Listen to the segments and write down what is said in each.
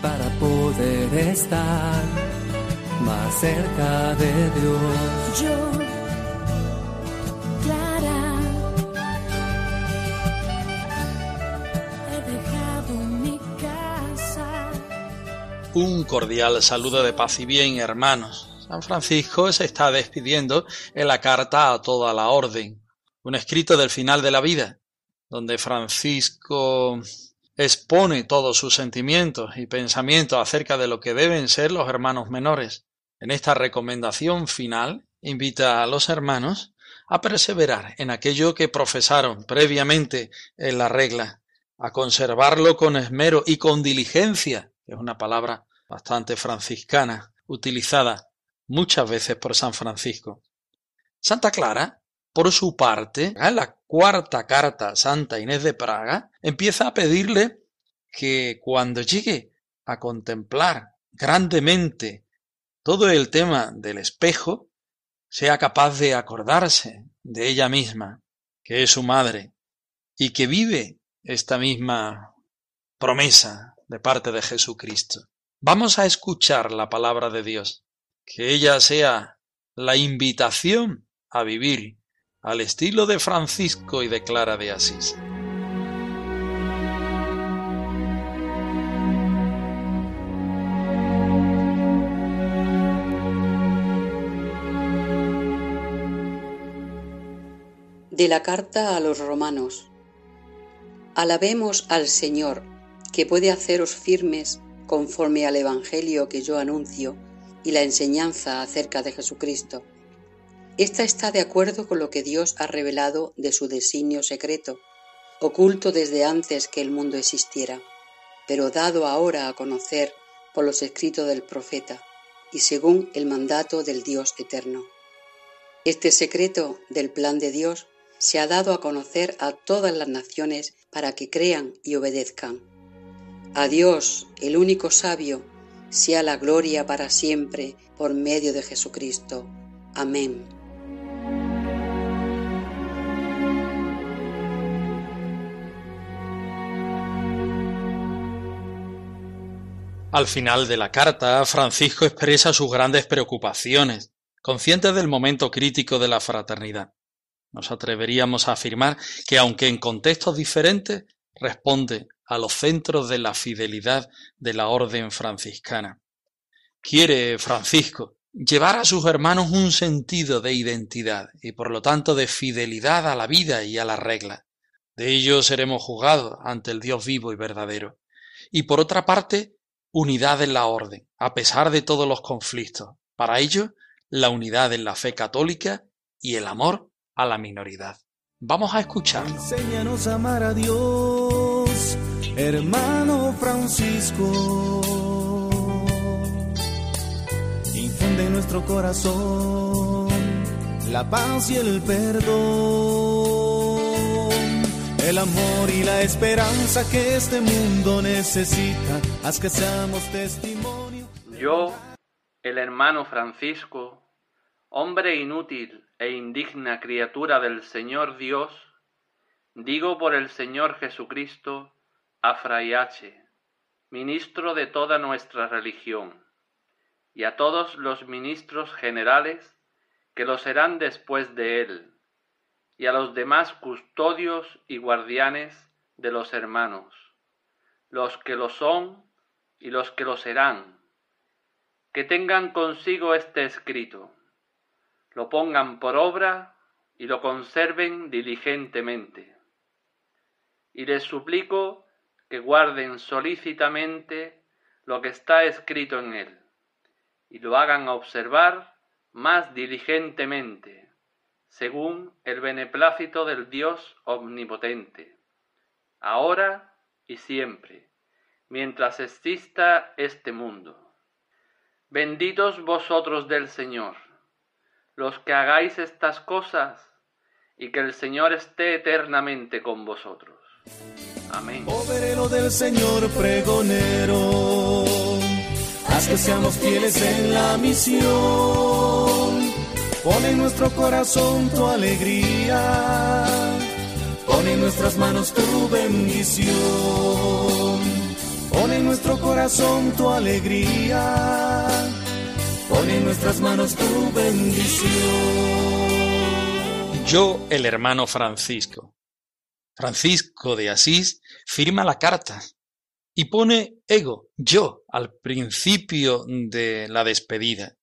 para poder estar más cerca de Dios. Yo, Clara, he dejado mi casa. Un cordial saludo de paz y bien, hermanos. San Francisco se está despidiendo en la carta a toda la orden, un escrito del final de la vida, donde Francisco expone todos sus sentimientos y pensamientos acerca de lo que deben ser los hermanos menores. En esta recomendación final invita a los hermanos a perseverar en aquello que profesaron previamente en la regla, a conservarlo con esmero y con diligencia, es una palabra bastante franciscana, utilizada muchas veces por San Francisco. Santa Clara, por su parte, en la cuarta carta Santa Inés de Praga, empieza a pedirle que cuando llegue a contemplar grandemente todo el tema del espejo, sea capaz de acordarse de ella misma, que es su madre, y que vive esta misma promesa de parte de Jesucristo. Vamos a escuchar la palabra de Dios, que ella sea la invitación a vivir al estilo de Francisco y de Clara de Asís. De la carta a los romanos. Alabemos al Señor, que puede haceros firmes conforme al Evangelio que yo anuncio y la enseñanza acerca de Jesucristo. Esta está de acuerdo con lo que Dios ha revelado de su designio secreto, oculto desde antes que el mundo existiera, pero dado ahora a conocer por los escritos del profeta y según el mandato del Dios eterno. Este secreto del plan de Dios se ha dado a conocer a todas las naciones para que crean y obedezcan. A Dios, el único sabio, sea la gloria para siempre por medio de Jesucristo. Amén. Al final de la carta, Francisco expresa sus grandes preocupaciones, consciente del momento crítico de la fraternidad. Nos atreveríamos a afirmar que, aunque en contextos diferentes, responde a los centros de la fidelidad de la orden franciscana. Quiere Francisco llevar a sus hermanos un sentido de identidad y por lo tanto de fidelidad a la vida y a la regla. De ello seremos juzgados ante el Dios vivo y verdadero. Y por otra parte, unidad en la orden, a pesar de todos los conflictos. Para ello, la unidad en la fe católica y el amor a la minoridad. Vamos a escucharlo. Enséñanos a amar a Dios, hermano Francisco. Infunde en nuestro corazón la paz y el perdón, el amor y la esperanza que este mundo necesita. Haz que seamos testimonio. Yo, el hermano Francisco, hombre inútil e indigna criatura del Señor Dios, digo por el Señor Jesucristo a Fray H., ministro de toda nuestra religión, y a todos los ministros generales que lo serán después de él, y a los demás custodios y guardianes de los hermanos, los que lo son y los que lo serán, que tengan consigo este escrito, lo pongan por obra y lo conserven diligentemente. Y les suplico que guarden solícitamente lo que está escrito en él, y lo hagan observar más diligentemente, según el beneplácito del Dios omnipotente, ahora y siempre, mientras exista este mundo. Benditos vosotros del Señor, los que hagáis estas cosas, y que el Señor esté eternamente con vosotros. Amén. Pon en nuestro corazón tu alegría, pon en nuestras manos tu bendición. Pon en nuestro corazón tu alegría, pon en nuestras manos tu bendición. Yo, el hermano Francisco. Francisco de Asís firma la carta y pone ego, yo, al principio de la despedida,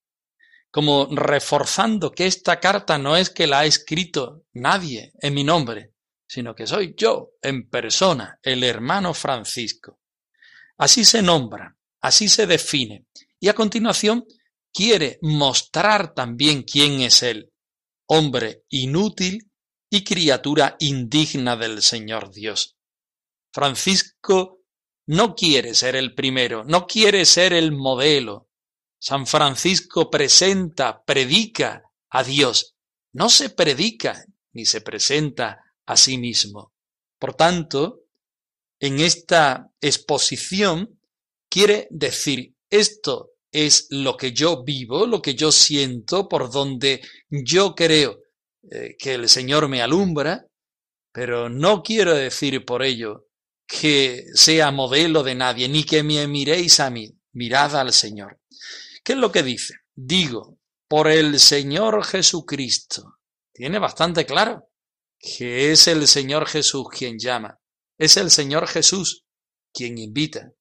como reforzando que esta carta no es que la ha escrito nadie en mi nombre, sino que soy yo en persona, el hermano Francisco. Así se nombra, así se define, y a continuación quiere mostrar también quién es él, hombre inútil y criatura indigna del Señor Dios. Francisco no quiere ser el primero, no quiere ser el modelo. San Francisco presenta, predica a Dios, no se predica ni se presenta a sí mismo. Por tanto, en esta exposición quiere decir esto es lo que yo vivo, lo que yo siento, por donde yo creo eh, que el Señor me alumbra, pero no quiero decir por ello que sea modelo de nadie, ni que me miréis a mí, mirad al Señor. ¿Qué es lo que dice? Digo, por el Señor Jesucristo. Tiene bastante claro que es el Señor Jesús quien llama, es el Señor Jesús quien invita,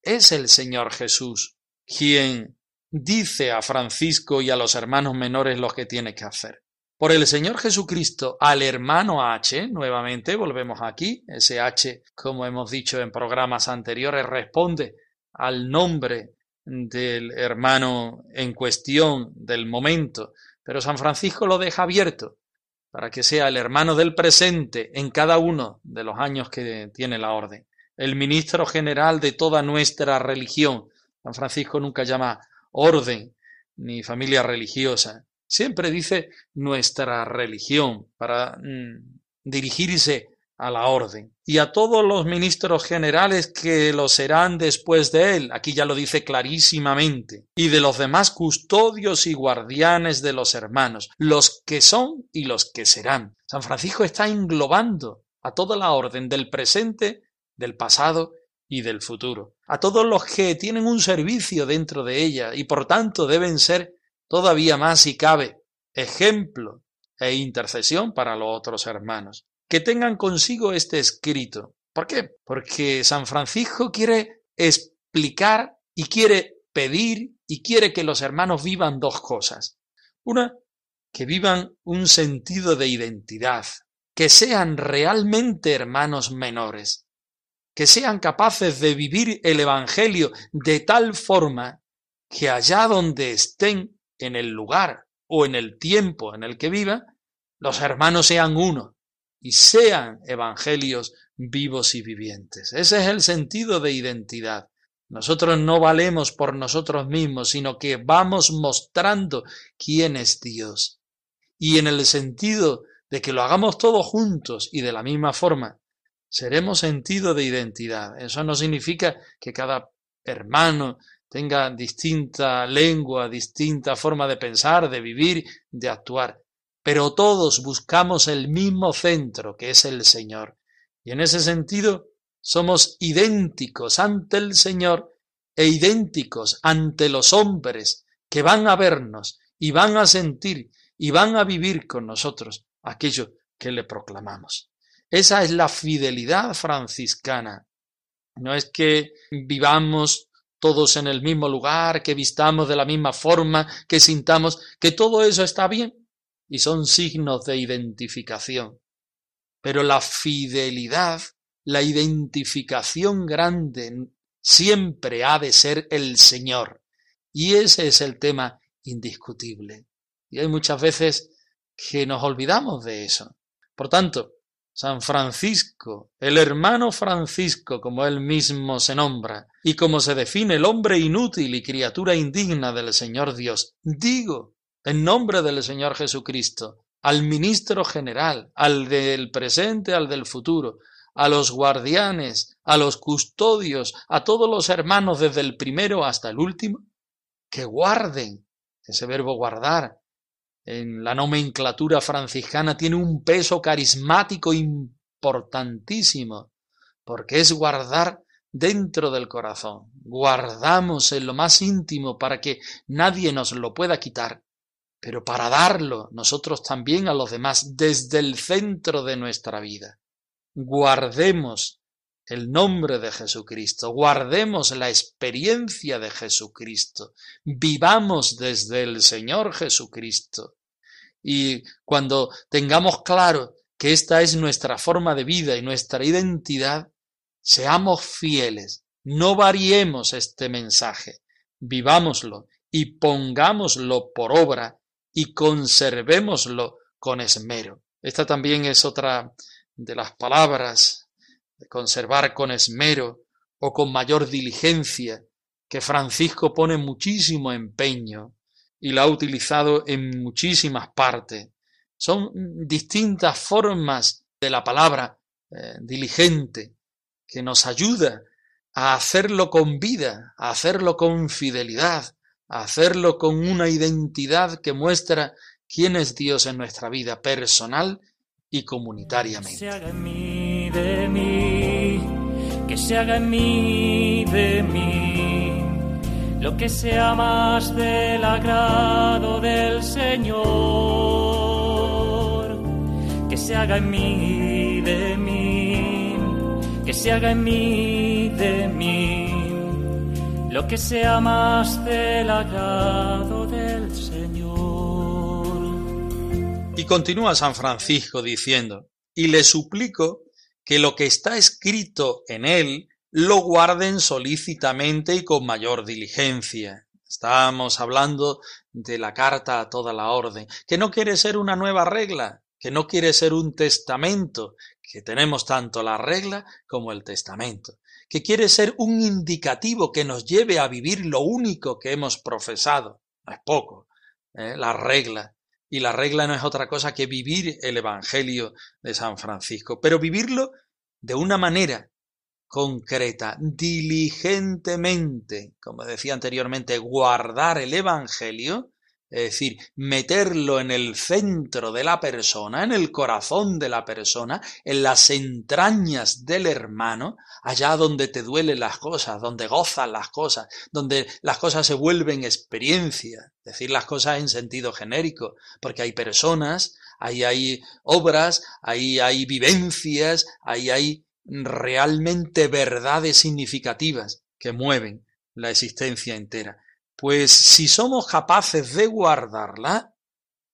es el Señor Jesús quien dice a Francisco y a los hermanos menores lo que tiene que hacer. Por el Señor Jesucristo al hermano H, nuevamente volvemos aquí, ese H, como hemos dicho en programas anteriores, responde al nombre del hermano en cuestión del momento, pero San Francisco lo deja abierto para que sea el hermano del presente en cada uno de los años que tiene la orden, el ministro general de toda nuestra religión. San Francisco nunca llama orden ni familia religiosa, Siempre dice nuestra religión para mm, dirigirse a la orden. Y a todos los ministros generales que lo serán después de él, aquí ya lo dice clarísimamente, y de los demás custodios y guardianes de los hermanos, los que son y los que serán. San Francisco está englobando a toda la orden del presente, del pasado y del futuro, a todos los que tienen un servicio dentro de ella y por tanto deben ser todavía más si cabe, ejemplo e intercesión para los otros hermanos. Que tengan consigo este escrito. ¿Por qué? Porque San Francisco quiere explicar y quiere pedir y quiere que los hermanos vivan dos cosas. Una, que vivan un sentido de identidad, que sean realmente hermanos menores, que sean capaces de vivir el Evangelio de tal forma que allá donde estén en el lugar o en el tiempo en el que viva, los hermanos sean uno y sean evangelios vivos y vivientes. Ese es el sentido de identidad. Nosotros no valemos por nosotros mismos, sino que vamos mostrando quién es Dios. Y en el sentido de que lo hagamos todos juntos y de la misma forma, seremos sentido de identidad. Eso no significa que cada hermano tenga distinta lengua, distinta forma de pensar, de vivir, de actuar. Pero todos buscamos el mismo centro, que es el Señor. Y en ese sentido, somos idénticos ante el Señor e idénticos ante los hombres que van a vernos y van a sentir y van a vivir con nosotros aquello que le proclamamos. Esa es la fidelidad franciscana. No es que vivamos todos en el mismo lugar, que vistamos de la misma forma, que sintamos, que todo eso está bien y son signos de identificación. Pero la fidelidad, la identificación grande siempre ha de ser el Señor. Y ese es el tema indiscutible. Y hay muchas veces que nos olvidamos de eso. Por tanto, San Francisco, el hermano Francisco, como él mismo se nombra, y como se define el hombre inútil y criatura indigna del Señor Dios, digo, en nombre del Señor Jesucristo, al ministro general, al del presente, al del futuro, a los guardianes, a los custodios, a todos los hermanos desde el primero hasta el último, que guarden, ese verbo guardar, en la nomenclatura franciscana tiene un peso carismático importantísimo, porque es guardar dentro del corazón. Guardamos en lo más íntimo para que nadie nos lo pueda quitar pero para darlo nosotros también a los demás desde el centro de nuestra vida. Guardemos el nombre de Jesucristo, guardemos la experiencia de Jesucristo, vivamos desde el Señor Jesucristo. Y cuando tengamos claro que esta es nuestra forma de vida y nuestra identidad, seamos fieles, no variemos este mensaje, vivámoslo y pongámoslo por obra y conservémoslo con esmero. Esta también es otra de las palabras de conservar con esmero o con mayor diligencia que Francisco pone muchísimo empeño y la ha utilizado en muchísimas partes. Son distintas formas de la palabra eh, diligente que nos ayuda a hacerlo con vida, a hacerlo con fidelidad, hacerlo con una identidad que muestra quién es Dios en nuestra vida personal y comunitariamente. Que se haga en mí, de mí, que se haga en mí, de mí, lo que sea más del agrado del Señor. Que se haga en mí, de mí, que se haga en mí, de mí lo que sea más del agrado del Señor. Y continúa San Francisco diciendo, y le suplico que lo que está escrito en él lo guarden solícitamente y con mayor diligencia. Estamos hablando de la carta a toda la orden, que no quiere ser una nueva regla, que no quiere ser un testamento, que tenemos tanto la regla como el testamento que quiere ser un indicativo que nos lleve a vivir lo único que hemos profesado. No es poco, ¿eh? la regla. Y la regla no es otra cosa que vivir el Evangelio de San Francisco, pero vivirlo de una manera concreta, diligentemente, como decía anteriormente, guardar el Evangelio es decir, meterlo en el centro de la persona, en el corazón de la persona, en las entrañas del hermano, allá donde te duelen las cosas, donde gozan las cosas, donde las cosas se vuelven experiencia, decir las cosas en sentido genérico, porque hay personas, ahí hay obras, ahí hay vivencias, ahí hay realmente verdades significativas que mueven la existencia entera. Pues si somos capaces de guardarla,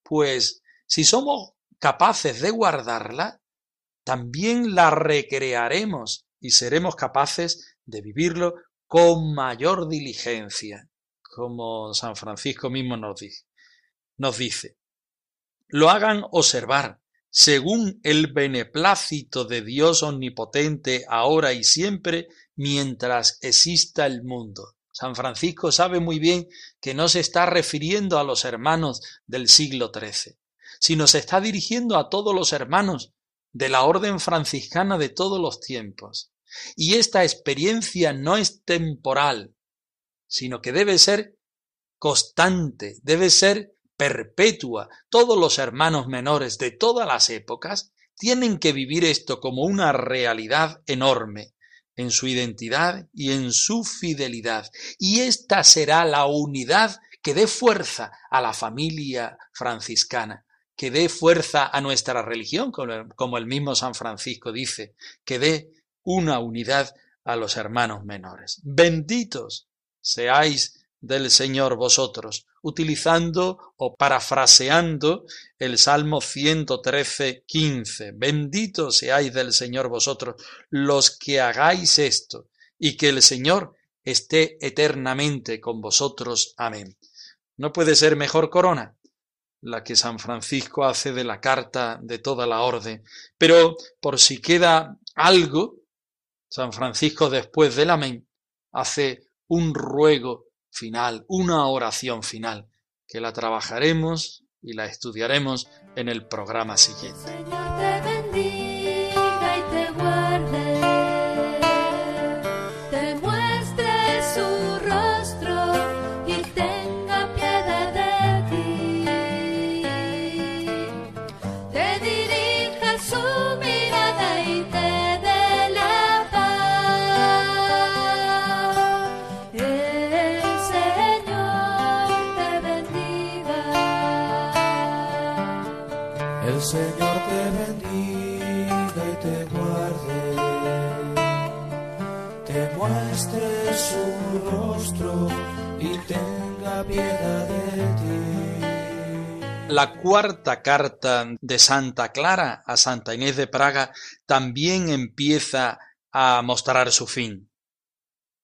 pues si somos capaces de guardarla, también la recrearemos y seremos capaces de vivirlo con mayor diligencia, como San Francisco mismo nos dice. Nos dice, lo hagan observar, según el beneplácito de Dios omnipotente, ahora y siempre, mientras exista el mundo. San Francisco sabe muy bien que no se está refiriendo a los hermanos del siglo XIII, sino se está dirigiendo a todos los hermanos de la orden franciscana de todos los tiempos. Y esta experiencia no es temporal, sino que debe ser constante, debe ser perpetua. Todos los hermanos menores de todas las épocas tienen que vivir esto como una realidad enorme, en su identidad y en su fidelidad. Y esta será la unidad que dé fuerza a la familia franciscana, que dé fuerza a nuestra religión, como el mismo San Francisco dice, que dé una unidad a los hermanos menores. Benditos seáis del Señor vosotros, utilizando o parafraseando el Salmo 113, 15. Bendito seáis del Señor vosotros los que hagáis esto, y que el Señor esté eternamente con vosotros. Amén. No puede ser mejor corona la que San Francisco hace de la carta de toda la orden. Pero por si queda algo, San Francisco después del amén hace un ruego final, una oración final, que la trabajaremos y la estudiaremos en el programa siguiente. Te bendiga y te guarde, te muestre su rostro y tenga de ti. La cuarta carta de Santa Clara a Santa Inés de Praga también empieza a mostrar su fin.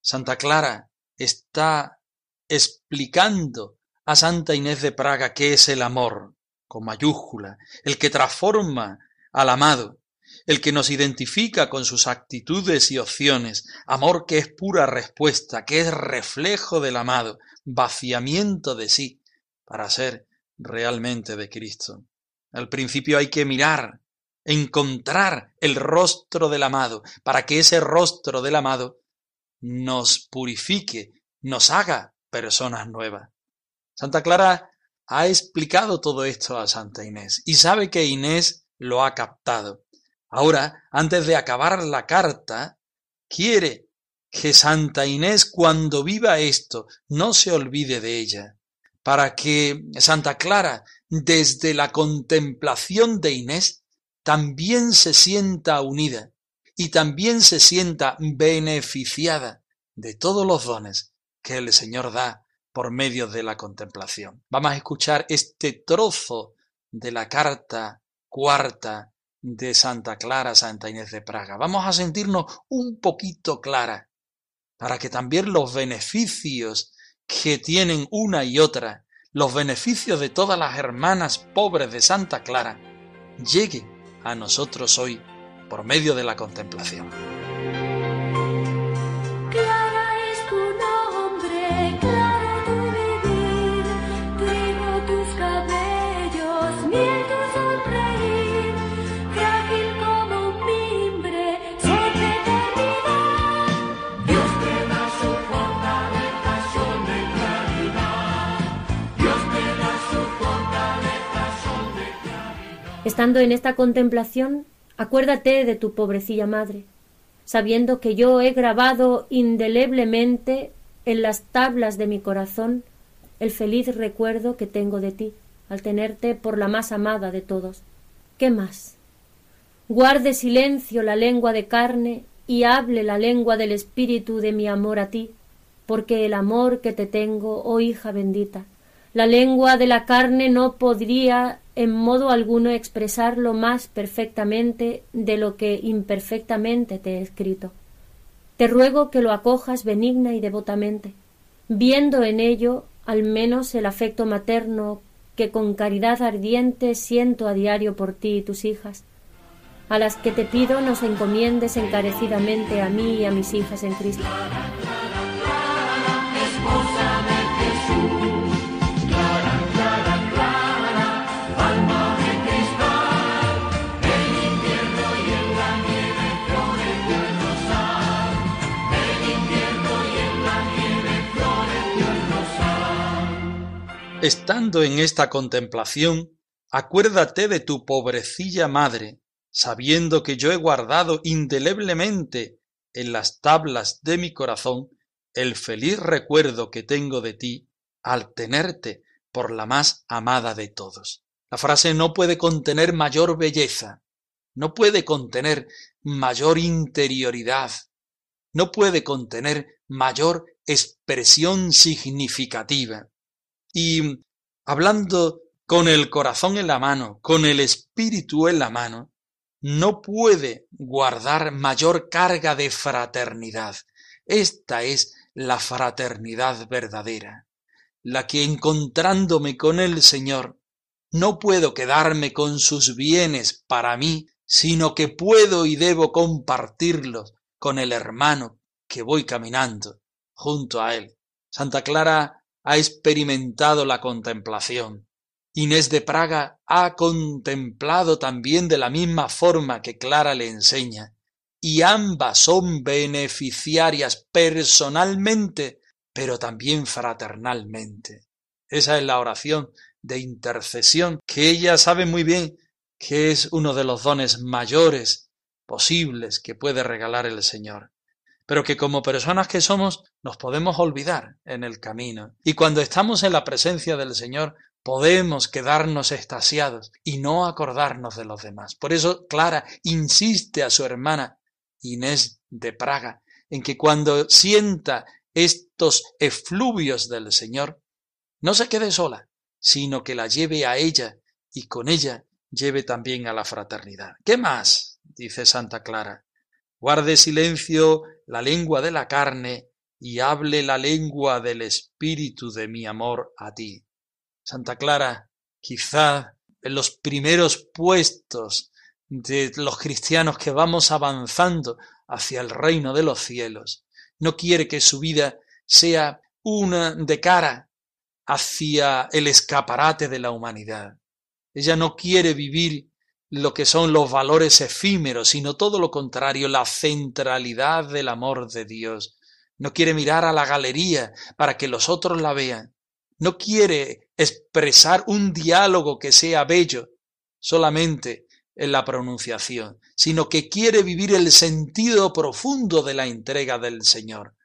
Santa Clara está explicando a Santa Inés de Praga qué es el amor, con mayúscula, el que transforma al amado, el que nos identifica con sus actitudes y opciones, amor que es pura respuesta, que es reflejo del amado, vaciamiento de sí, para ser realmente de Cristo. Al principio hay que mirar, encontrar el rostro del amado, para que ese rostro del amado nos purifique, nos haga personas nuevas. Santa Clara ha explicado todo esto a Santa Inés y sabe que Inés lo ha captado. Ahora, antes de acabar la carta, quiere que Santa Inés cuando viva esto no se olvide de ella, para que Santa Clara, desde la contemplación de Inés, también se sienta unida y también se sienta beneficiada de todos los dones que el Señor da por medio de la contemplación. Vamos a escuchar este trozo de la carta cuarta de Santa Clara, Santa Inés de Praga. Vamos a sentirnos un poquito clara para que también los beneficios que tienen una y otra, los beneficios de todas las hermanas pobres de Santa Clara, lleguen a nosotros hoy por medio de la contemplación. Estando en esta contemplación, acuérdate de tu pobrecilla madre, sabiendo que yo he grabado indeleblemente en las tablas de mi corazón el feliz recuerdo que tengo de ti, al tenerte por la más amada de todos. ¿Qué más? Guarde silencio la lengua de carne y hable la lengua del espíritu de mi amor a ti, porque el amor que te tengo, oh hija bendita, la lengua de la carne no podría en modo alguno expresarlo más perfectamente de lo que imperfectamente te he escrito. Te ruego que lo acojas benigna y devotamente, viendo en ello al menos el afecto materno que con caridad ardiente siento a diario por ti y tus hijas, a las que te pido nos encomiendes encarecidamente a mí y a mis hijas en Cristo. Estando en esta contemplación, acuérdate de tu pobrecilla madre, sabiendo que yo he guardado indeleblemente en las tablas de mi corazón el feliz recuerdo que tengo de ti al tenerte por la más amada de todos. La frase no puede contener mayor belleza, no puede contener mayor interioridad, no puede contener mayor expresión significativa. Y hablando con el corazón en la mano, con el espíritu en la mano, no puede guardar mayor carga de fraternidad. Esta es la fraternidad verdadera, la que encontrándome con el Señor no puedo quedarme con sus bienes para mí, sino que puedo y debo compartirlos con el hermano que voy caminando junto a él. Santa Clara ha experimentado la contemplación. Inés de Praga ha contemplado también de la misma forma que Clara le enseña, y ambas son beneficiarias personalmente, pero también fraternalmente. Esa es la oración de intercesión que ella sabe muy bien que es uno de los dones mayores posibles que puede regalar el Señor pero que como personas que somos nos podemos olvidar en el camino. Y cuando estamos en la presencia del Señor, podemos quedarnos extasiados y no acordarnos de los demás. Por eso Clara insiste a su hermana Inés de Praga en que cuando sienta estos efluvios del Señor, no se quede sola, sino que la lleve a ella y con ella lleve también a la fraternidad. ¿Qué más? dice Santa Clara. Guarde silencio la lengua de la carne y hable la lengua del espíritu de mi amor a ti. Santa Clara, quizá en los primeros puestos de los cristianos que vamos avanzando hacia el reino de los cielos, no quiere que su vida sea una de cara hacia el escaparate de la humanidad. Ella no quiere vivir lo que son los valores efímeros, sino todo lo contrario, la centralidad del amor de Dios. No quiere mirar a la galería para que los otros la vean. No quiere expresar un diálogo que sea bello solamente en la pronunciación, sino que quiere vivir el sentido profundo de la entrega del Señor.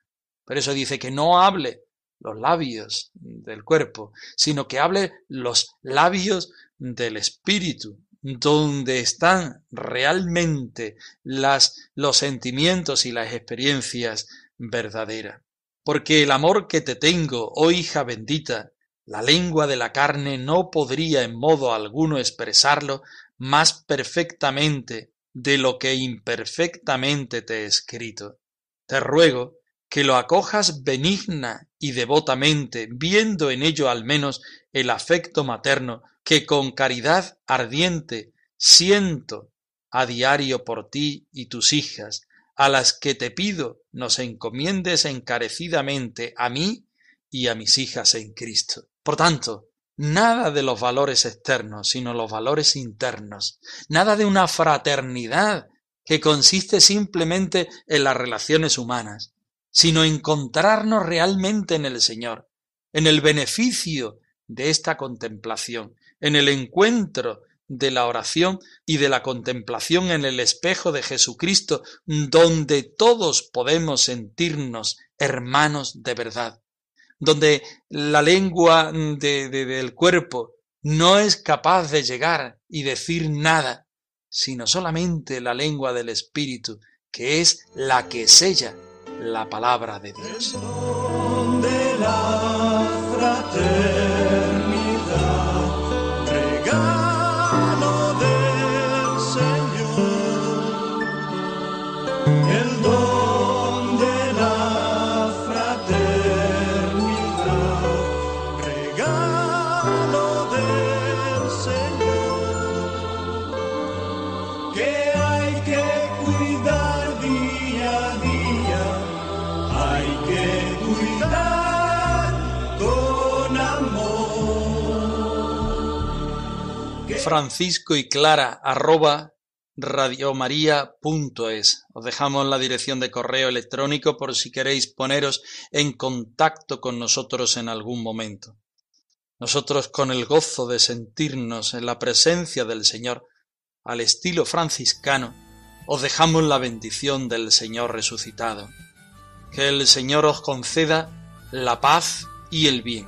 Por eso dice que no hable los labios del cuerpo, sino que hable los labios del Espíritu, donde están realmente las, los sentimientos y las experiencias verdaderas. Porque el amor que te tengo, oh hija bendita, la lengua de la carne no podría en modo alguno expresarlo más perfectamente de lo que imperfectamente te he escrito. Te ruego que lo acojas benigna y devotamente, viendo en ello al menos el afecto materno que con caridad ardiente siento a diario por ti y tus hijas, a las que te pido nos encomiendes encarecidamente a mí y a mis hijas en Cristo. Por tanto, nada de los valores externos, sino los valores internos, nada de una fraternidad que consiste simplemente en las relaciones humanas, sino encontrarnos realmente en el Señor, en el beneficio de esta contemplación, en el encuentro de la oración y de la contemplación en el espejo de Jesucristo, donde todos podemos sentirnos hermanos de verdad, donde la lengua del cuerpo no es capaz de llegar y decir nada, sino solamente la lengua del Espíritu, que es la que sella la palabra de Dios. Francisco y Clara arroba radiomaria.es. Os dejamos la dirección de correo electrónico por si queréis poneros en contacto con nosotros en algún momento. Nosotros con el gozo de sentirnos en la presencia del Señor al estilo franciscano, os dejamos la bendición del Señor resucitado. Que el Señor os conceda la paz y el bien.